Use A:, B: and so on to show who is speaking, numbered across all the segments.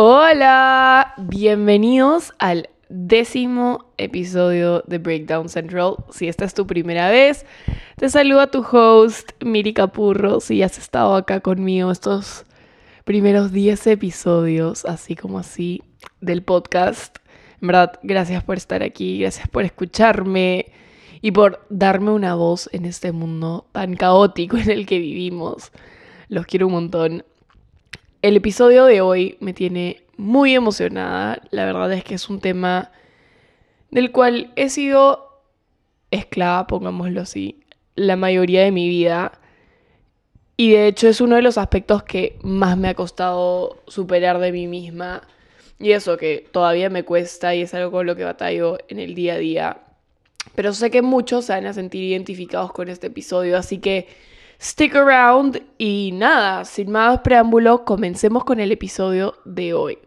A: Hola, bienvenidos al décimo episodio de Breakdown Central. Si esta es tu primera vez, te saluda tu host, Miri Capurro. Si has estado acá conmigo estos primeros 10 episodios, así como así, del podcast. En verdad, gracias por estar aquí, gracias por escucharme y por darme una voz en este mundo tan caótico en el que vivimos. Los quiero un montón. El episodio de hoy me tiene muy emocionada. La verdad es que es un tema del cual he sido esclava, pongámoslo así, la mayoría de mi vida. Y de hecho es uno de los aspectos que más me ha costado superar de mí misma. Y eso que todavía me cuesta y es algo con lo que batallo en el día a día. Pero sé que muchos se van a sentir identificados con este episodio, así que stick around y nada, sin más preámbulo, comencemos con el episodio de hoy.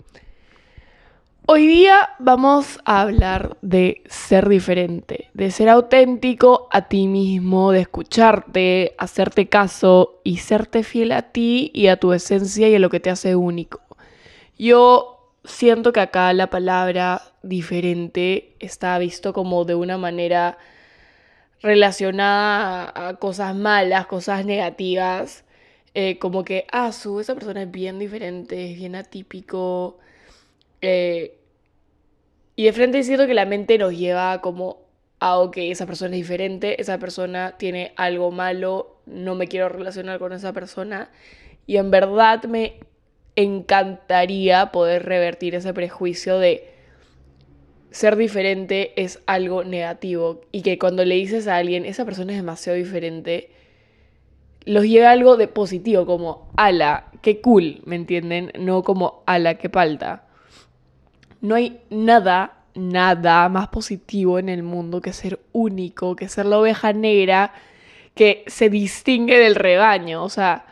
A: Hoy día vamos a hablar de ser diferente, de ser auténtico a ti mismo, de escucharte, hacerte caso y serte fiel a ti y a tu esencia y a lo que te hace único. Yo siento que acá la palabra diferente está visto como de una manera relacionada a, cosas malas, cosas negativas, eh, como que, ah, su, esa persona es bien diferente, es bien atípico. Eh, y de frente siento que la mente nos lleva como, ah, ok, esa persona es diferente, esa persona tiene algo malo, no me quiero relacionar con esa persona. Y en verdad me encantaría poder revertir ese prejuicio de ser diferente es algo negativo y que cuando le dices a alguien, esa persona es demasiado diferente, los lleva algo de positivo, como, ala, qué cool, ¿me entienden? No como, ala, qué falta. No hay nada, nada más positivo en el mundo que ser único, que ser la oveja negra que se distingue del rebaño. O sea,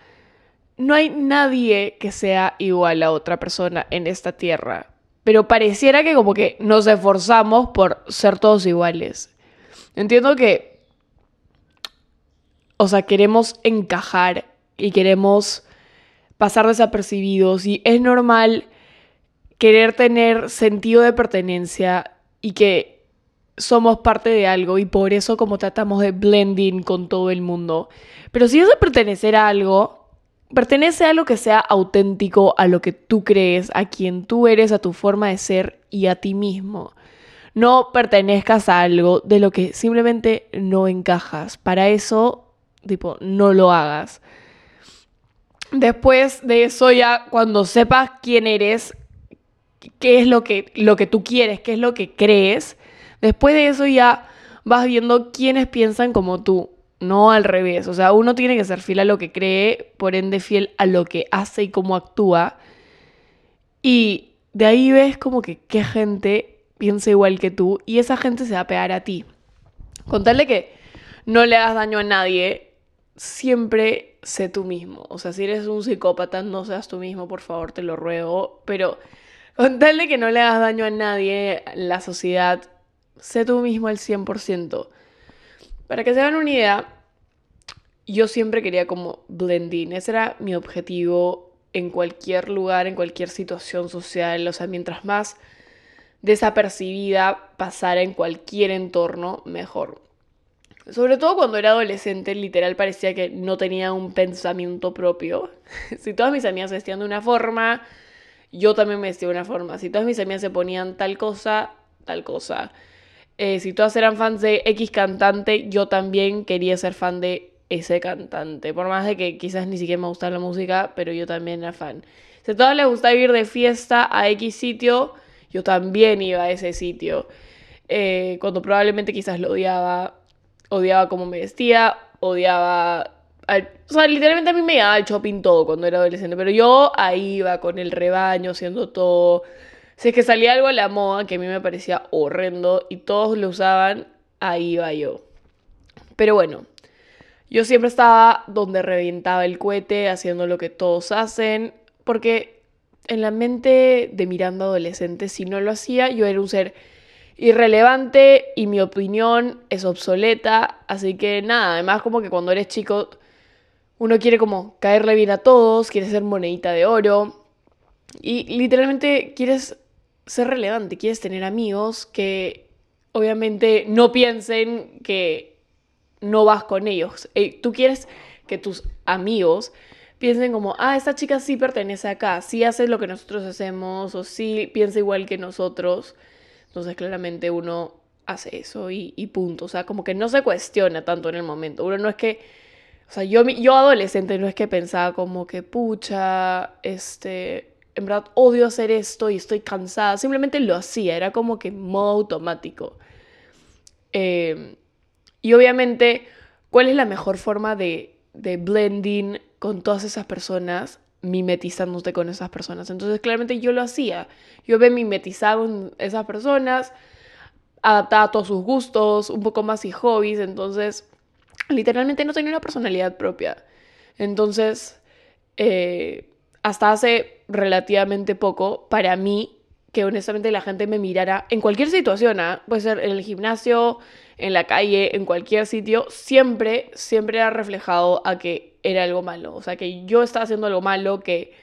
A: no hay nadie que sea igual a otra persona en esta tierra pero pareciera que como que nos esforzamos por ser todos iguales. Entiendo que, o sea, queremos encajar y queremos pasar desapercibidos y es normal querer tener sentido de pertenencia y que somos parte de algo y por eso como tratamos de blending con todo el mundo. Pero si es de pertenecer a algo, Pertenece a lo que sea auténtico, a lo que tú crees, a quien tú eres, a tu forma de ser y a ti mismo. No pertenezcas a algo de lo que simplemente no encajas. Para eso, tipo, no lo hagas. Después de eso ya, cuando sepas quién eres, qué es lo que, lo que tú quieres, qué es lo que crees, después de eso ya vas viendo quiénes piensan como tú no al revés. O sea, uno tiene que ser fiel a lo que cree, por ende fiel a lo que hace y cómo actúa. Y de ahí ves como que qué gente piensa igual que tú y esa gente se va a pegar a ti. Contarle que no le hagas daño a nadie, siempre sé tú mismo. O sea, si eres un psicópata, no seas tú mismo, por favor, te lo ruego. Pero contarle que no le hagas daño a nadie, la sociedad, sé tú mismo al 100%. Para que se hagan una idea, yo siempre quería como blending. Ese era mi objetivo en cualquier lugar, en cualquier situación social. O sea, mientras más desapercibida pasara en cualquier entorno, mejor. Sobre todo cuando era adolescente, literal parecía que no tenía un pensamiento propio. si todas mis amigas se vestían de una forma, yo también me vestía de una forma. Si todas mis amigas se ponían tal cosa, tal cosa. Eh, si todas eran fans de X cantante, yo también quería ser fan de ese cantante. Por más de que quizás ni siquiera me gustaba la música, pero yo también era fan. Si a todas les gustaba ir de fiesta a X sitio, yo también iba a ese sitio. Eh, cuando probablemente quizás lo odiaba, odiaba cómo me vestía, odiaba... o sea, literalmente a mí me iba al shopping todo cuando era adolescente, pero yo ahí iba con el rebaño, haciendo todo si es que salía algo a la moda que a mí me parecía horrendo y todos lo usaban, ahí iba yo. Pero bueno, yo siempre estaba donde reventaba el cohete, haciendo lo que todos hacen, porque en la mente de Miranda adolescente, si no lo hacía, yo era un ser irrelevante y mi opinión es obsoleta, así que nada, además como que cuando eres chico uno quiere como caerle bien a todos, quiere ser monedita de oro, Y literalmente quieres ser relevante, quieres tener amigos que obviamente no piensen que no vas con ellos. Eh, tú quieres que tus amigos piensen como, ah, esta chica sí pertenece acá, sí hace lo que nosotros hacemos o sí piensa igual que nosotros. Entonces claramente uno hace eso y, punto. O sea, como que no se cuestiona tanto en el momento. Uno no es que, o sea, yo, yo adolescente no es que pensaba como que, pucha, este, en verdad odio hacer esto y estoy cansada. Simplemente lo hacía, era como que modo automático. Eh, y obviamente, ¿cuál es la mejor forma de, de blending con todas esas personas? mimetizándote con esas personas. Entonces, claramente yo lo hacía. Yo me mimetizaba con esas personas, adaptaba a todos sus gustos, un poco más y hobbies. Entonces, literalmente no tenía una personalidad propia. Entonces, eh, hasta hace relativamente poco, para mí, que honestamente la gente me mirara en cualquier situación, ¿ah? puede ser en el gimnasio, en la calle, en cualquier sitio, siempre, siempre era reflejado a que era algo malo. O sea, que yo estaba haciendo algo malo, que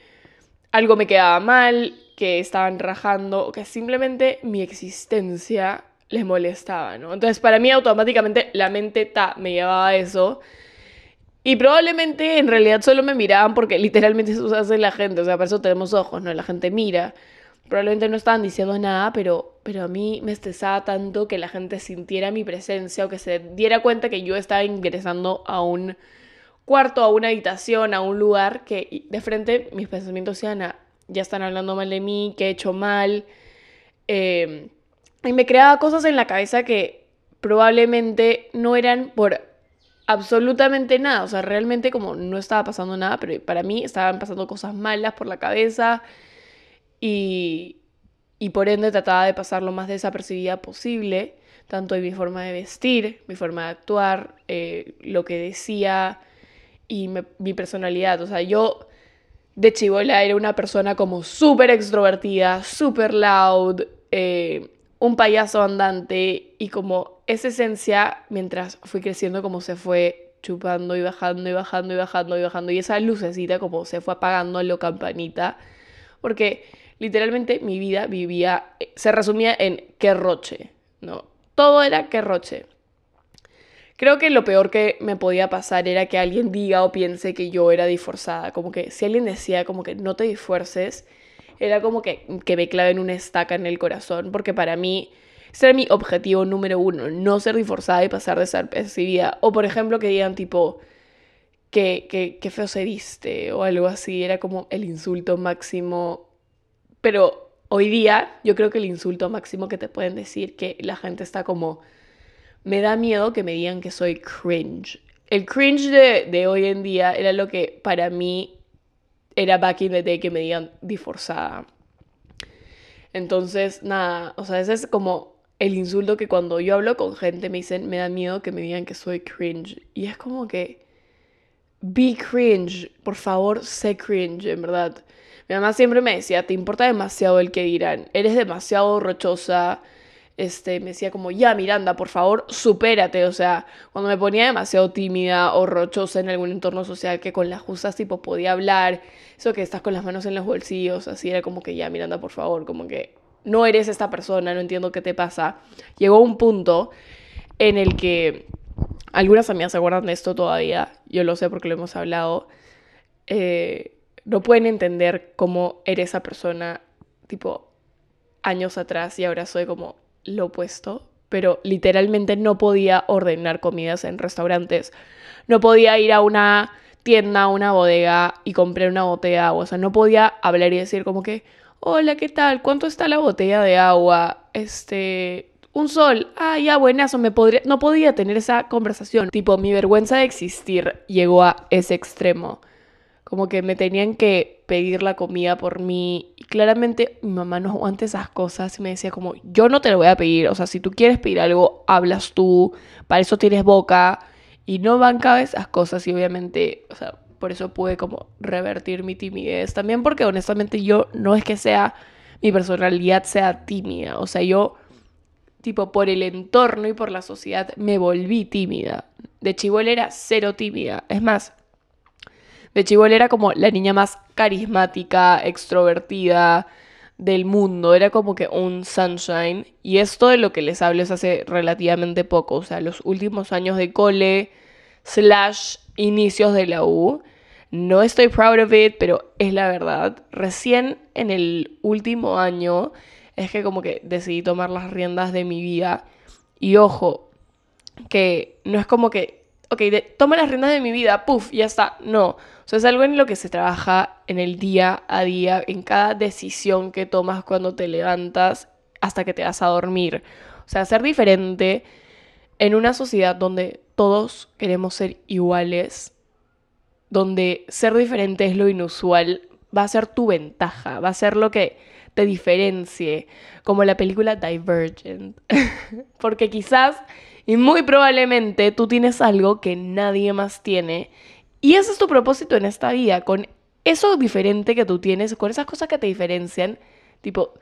A: algo me quedaba mal, que estaban rajando, que simplemente mi existencia les molestaba, ¿no? Entonces, para mí automáticamente la mente ta, me llevaba a eso. Y probablemente en realidad solo me miraban porque literalmente eso hace la gente, o sea, para eso tenemos ojos, ¿no? La gente mira probablemente no estaban diciendo nada, pero, pero a mí me estresaba tanto que la gente sintiera mi presencia o que se diera cuenta que yo estaba ingresando a un cuarto, a una habitación, a un lugar que de frente mis pensamientos sean, ah, ya están hablando mal de mí, que he hecho mal. Em, y me creaba cosas en la cabeza que probablemente no eran por absolutamente nada. O sea, realmente como no estaba pasando nada, pero para mí estaban pasando cosas malas por la cabeza y, y por ende trataba de pasar lo más desapercibida posible, tanto en mi forma de vestir, mi forma de actuar, eh, lo que decía y mi personalidad. O sea, yo de chivola era una persona como súper extrovertida, súper loud, eh, un payaso andante y como esa esencia, mientras fui creciendo, como se fue chupando y bajando y bajando y bajando y bajando y esa lucecita como se fue apagando a lo campanita, porque literalmente mi vida vivía, se resumía en qué roche, ¿no? Todo era qué roche. Creo que lo peor que me podía pasar era que alguien diga o piense que yo era disforzada. Como que si alguien decía como que no te disfuerces, era como que, que me claven una estaca en el corazón. Porque para mí, ese era mi objetivo número uno, no ser disforzada y pasar de ser percibida. O por ejemplo que digan tipo, que, que, que feo se viste o algo así. Era como el insulto máximo pero hoy día yo creo que el insulto máximo que te pueden decir que la gente está como, me da miedo que me digan que soy cringe. El cringe de, hoy en día era lo que para mí era back in the day que me digan disforzada. Entonces, nada, o sea, ese es como el insulto que cuando yo hablo con gente me dicen, me da miedo que me digan que soy cringe. Y es como que, be cringe, por favor, sé cringe, en verdad. Mi mamá siempre me decía, te importa demasiado el que dirán, eres demasiado rochosa. Este, me decía como, ya Miranda, por favor, supérate. O sea, cuando me ponía demasiado tímida o rochosa en algún entorno social que con las justas tipo podía hablar, eso que estás con las manos en los bolsillos, así era como que ya Miranda, por favor, como que no eres esta persona, no entiendo qué te pasa. Llegó un punto en el que algunas amigas se acuerdan de esto todavía, yo lo sé porque lo hemos hablado. Eh, no pueden entender cómo era esa persona, tipo, años atrás y ahora soy como lo opuesto. Pero literalmente no podía ordenar comidas en restaurantes. No podía ir a una tienda, a una bodega y comprar una botella de agua. O sea, no podía hablar y decir como que, hola, ¿qué tal? ¿Cuánto está la botella de agua? Este, un sol. Ah, buenazo, me podría... No podía tener esa conversación. Tipo, mi vergüenza de existir llegó a ese extremo como que me tenían que pedir la comida por mí. Y claramente mi mamá no aguanta esas cosas y me decía como, yo no te lo voy a pedir, o sea, si tú quieres pedir algo, hablas tú, para eso tienes boca. Y no bancaba esas cosas y obviamente, o sea, por eso pude como revertir mi timidez. También porque honestamente yo no es que sea, mi personalidad sea tímida, o sea, yo tipo por el entorno y por la sociedad me volví tímida. De chivola era cero tímida. Es más, De Chibol era como la niña más carismática, extrovertida del mundo. Era como que un sunshine. Y esto de lo que les hablo es hace relativamente poco. O sea, los últimos años de cole, slash inicios de la U. No estoy proud of it, pero es la verdad. Recién en el último año es que como que decidí tomar las riendas de mi vida. Y ojo, que no es como que, ok, toma las riendas de mi vida, puff, ya está. No. O sea, es algo en lo que se trabaja en el día a día, en cada decisión que tomas cuando te levantas hasta que te vas a dormir. O sea, ser diferente en una sociedad donde todos queremos ser iguales, donde ser diferente es lo inusual, va a ser tu ventaja, va a ser lo que te diferencie, como la película Divergent. Porque quizás y muy probablemente tú tienes algo que nadie más tiene y ese es tu propósito en esta vida, con eso diferente que tú tienes, con esas cosas que te diferencian, tipo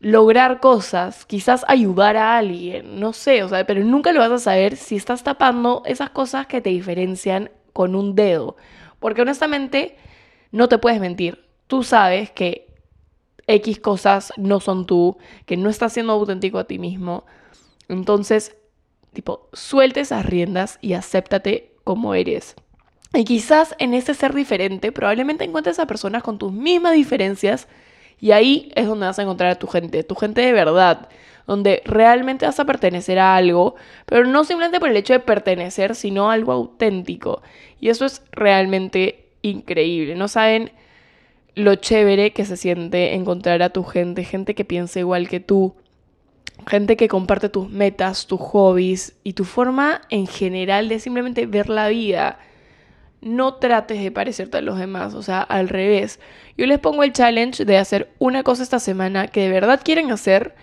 A: lograr cosas, quizás ayudar a alguien, no sé, o sea, pero nunca lo vas a saber si estás tapando esas cosas que te diferencian con un dedo. Porque honestamente, no te puedes mentir. Tú sabes que X cosas no son tú, que no estás siendo auténtico a ti mismo. Entonces, tipo, suelte esas riendas y acéptate como eres. Y quizás en ese ser diferente, probablemente encuentres a personas con tus mismas diferencias y ahí es donde vas a encontrar a tu gente, tu gente de verdad, donde realmente vas a pertenecer a algo, pero no simplemente por el hecho de pertenecer, sino algo auténtico. Y eso es realmente increíble. No saben lo chévere que se siente encontrar a tu gente, gente que piensa igual que tú, gente que comparte tus metas, tus hobbies y tu forma en general de simplemente ver la vida no trates de parecerte a los demás, o sea, al revés. Yo les pongo el challenge de hacer una cosa esta semana que de verdad quieren hacer,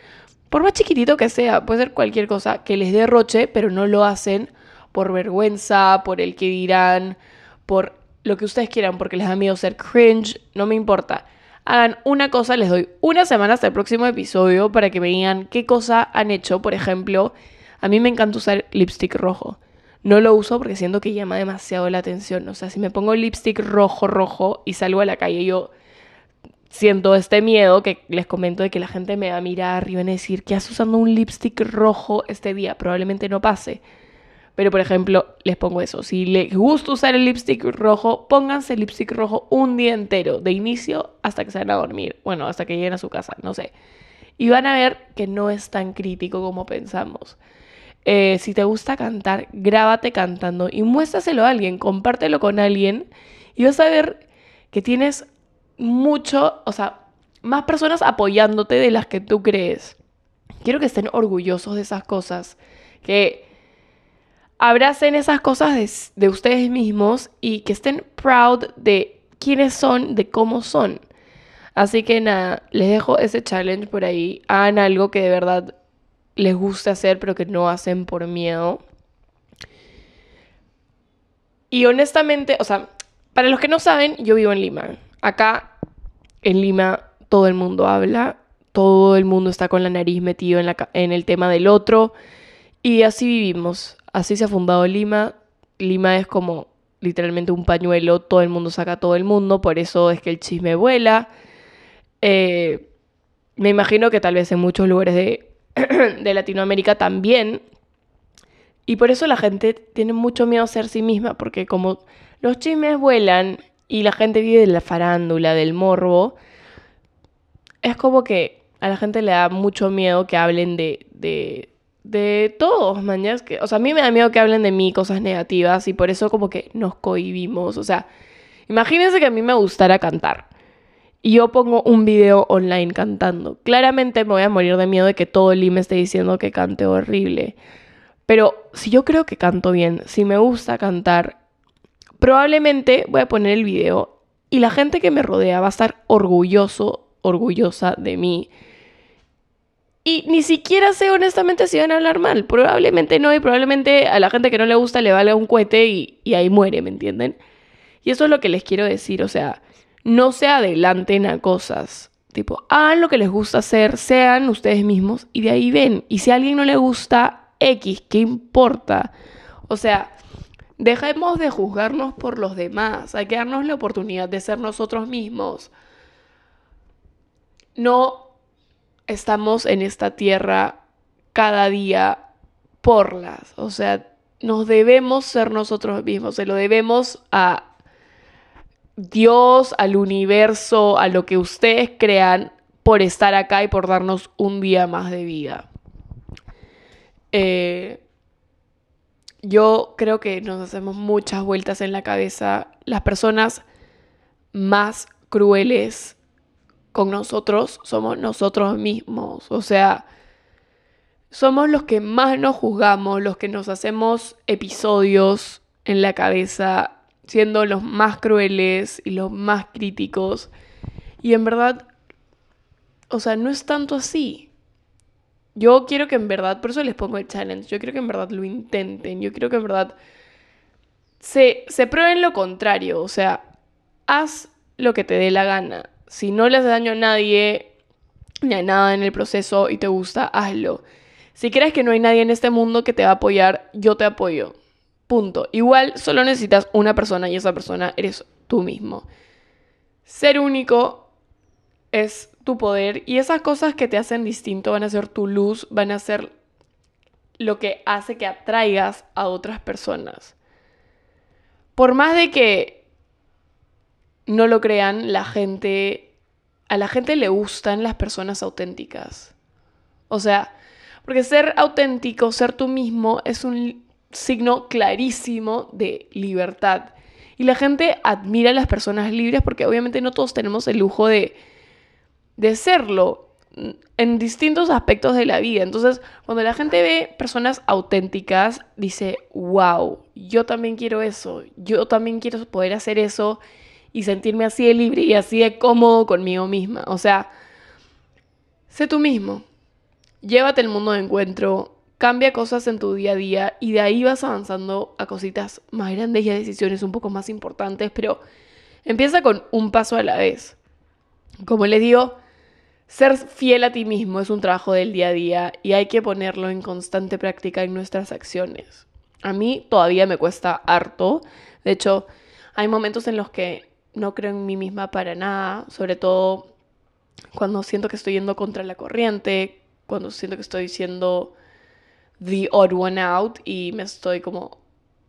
A: por más chiquitito que sea, puede ser cualquier cosa que les derroche, pero no lo hacen por vergüenza, por el que dirán, por lo que ustedes quieran, porque les da miedo ser cringe, no me importa. Hagan una cosa, les doy una semana hasta el próximo episodio para que me digan qué cosa han hecho. Por ejemplo, a mí me encanta usar lipstick rojo no lo uso porque siento que llama demasiado la atención. O sea, si me pongo lipstick rojo, rojo y salgo a la calle, yo siento este miedo que les comento de que la gente me va a mirar y van a decir, ¿qué haces usando un lipstick rojo este día? Probablemente no pase. Pero, por ejemplo, les pongo eso. Si les gusta usar el lipstick rojo, pónganse el lipstick rojo un día entero, de inicio hasta que se van a dormir. Bueno, hasta que lleguen a su casa, no sé. Y van a ver que no es tan crítico como pensamos. Eh, si te gusta cantar, grábate cantando y muéstraselo a alguien, compártelo con alguien y vas a ver que tienes mucho, o sea, más personas apoyándote de las que tú crees. Quiero que estén orgullosos de esas cosas, que abracen esas cosas de, de ustedes mismos y que estén proud de quiénes son, de cómo son. Así que nada, les dejo ese challenge por ahí. Hagan algo que de verdad les gusta hacer, pero que no hacen por miedo. Y honestamente, o sea, para los que no saben, yo vivo en Lima. Acá, en Lima, todo el mundo habla, todo el mundo está con la nariz metido en, la, en el tema del otro. Y así vivimos, así se ha fundado Lima. Lima es como literalmente un pañuelo, todo el mundo saca a todo el mundo, por eso es que el chisme vuela. Eh, me imagino que tal vez en muchos lugares de de Latinoamérica también. Y por eso la gente tiene mucho miedo a ser sí misma, porque como los chismes vuelan y la gente vive de la farándula, del morbo, es como que a la gente le da mucho miedo que hablen de, de, de todos, mañas. Que, o sea, a mí me da miedo que hablen de mí cosas negativas y por eso como que nos cohibimos. O sea, imagínense que a mí me gustara cantar y yo pongo un video online cantando. Claramente me voy a morir de miedo de que todo el me esté diciendo que cante horrible. Pero si yo creo que canto bien, si me gusta cantar, probablemente voy a poner el video y la gente que me rodea va a estar orgulloso, orgullosa de mí. Y ni siquiera sé honestamente si van a hablar mal. Probablemente no, y probablemente a la gente que no le gusta le valga un cohete y ahí muere, ¿me entienden? Y eso es lo que les quiero decir, o sea, no se adelanten a cosas. Tipo, hagan lo que les gusta hacer, sean ustedes mismos y de ahí ven. Y si a alguien no le gusta X, ¿qué importa? O sea, Dejemos de juzgarnos por los demás, hay que darnos la oportunidad de ser nosotros mismos. No estamos en esta tierra cada día por las, o sea, nos debemos ser nosotros mismos, se lo debemos a Dios, al universo, a lo que ustedes crean por estar acá y por darnos un día más de vida. Eh, yo creo que nos hacemos muchas vueltas en la cabeza. Las personas más crueles con nosotros somos nosotros mismos. O sea, somos los que más nos juzgamos, los que nos hacemos episodios en la cabeza, siendo los más crueles y los más críticos. Y en verdad, o sea, no es tanto así. Yo quiero que en verdad, por eso les pongo el challenge, yo quiero que en verdad lo intenten, yo quiero que en verdad se, se prueben lo contrario, o sea, haz lo que te dé la gana. Si no le hace daño a nadie ni a nada en el proceso y te gusta, hazlo. Si crees que no hay nadie en este mundo que te va a apoyar, yo te apoyo. Punto. Igual solo necesitas una persona y esa persona eres tú mismo. Ser único es tu poder y esas cosas que te hacen distinto van a ser tu luz, van a ser lo que hace que atraigas a otras personas. Por más de que no lo crean, la gente a la gente le gustan las personas auténticas. O sea, porque ser auténtico, ser tú mismo es un signo clarísimo de libertad. Y la gente admira a las personas libres porque obviamente no todos tenemos el lujo de de serlo en distintos aspectos de la vida. Entonces, cuando la gente ve personas auténticas, dice, wow, yo también quiero eso, yo también quiero poder hacer eso y sentirme así de libre y así de cómodo conmigo misma. O sea, sé tú mismo, llévate el mundo de encuentro, cambia cosas en tu día a día y de ahí vas avanzando a cositas más grandes y a decisiones un poco más importantes, pero empieza con un paso a la vez. Como les digo, ser fiel a ti mismo es un trabajo del día a día y hay que ponerlo en constante práctica en nuestras acciones. A mí todavía me cuesta harto. De hecho, hay momentos en los que no creo en mí misma para nada, sobre todo cuando siento que estoy yendo contra la corriente, cuando siento que estoy siendo the odd one out y me estoy como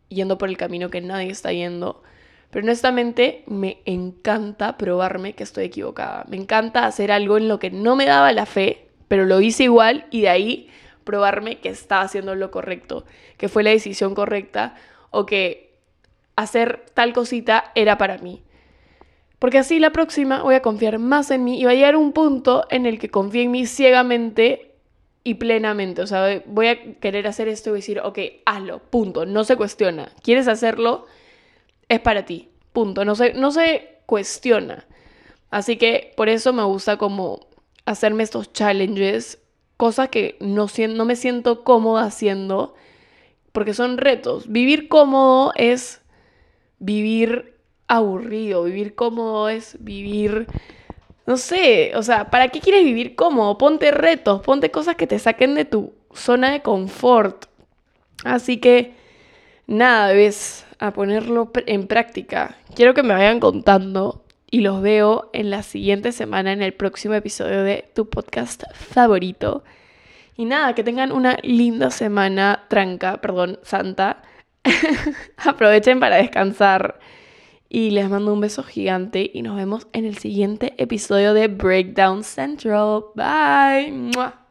A: yendo por el camino que nadie está yendo. Pero honestamente me encanta probarme que estoy equivocada. Me encanta hacer algo en lo que no me daba la fe, pero lo hice igual y de ahí probarme que estaba haciendo lo correcto, que fue la decisión correcta o que hacer tal cosita era para mí. Porque así la próxima voy a confiar más en mí y va a llegar un punto en el que confíe en mí ciegamente y plenamente. O sea, voy a querer hacer esto y decir, ok, hazlo, punto, no se cuestiona. ¿Quieres hacerlo? es para ti. Punto. No se, no se cuestiona. Así que por eso me gusta como hacerme estos challenges, cosas que no, no me siento cómoda haciendo, porque son retos. Vivir cómodo es vivir aburrido, vivir cómodo es vivir, no sé, o sea, ¿para qué quieres vivir cómodo? Ponte retos, ponte cosas que te saquen de tu zona de confort. Así que, nada, ves, a ponerlo en práctica. Quiero que me vayan contando y los veo en la siguiente semana en el próximo episodio de tu podcast favorito. Y nada, que tengan una linda semana tranca, perdón, santa. Aprovechen para descansar. Y les mando un beso gigante y nos vemos en el siguiente episodio de Breakdown Central. Bye.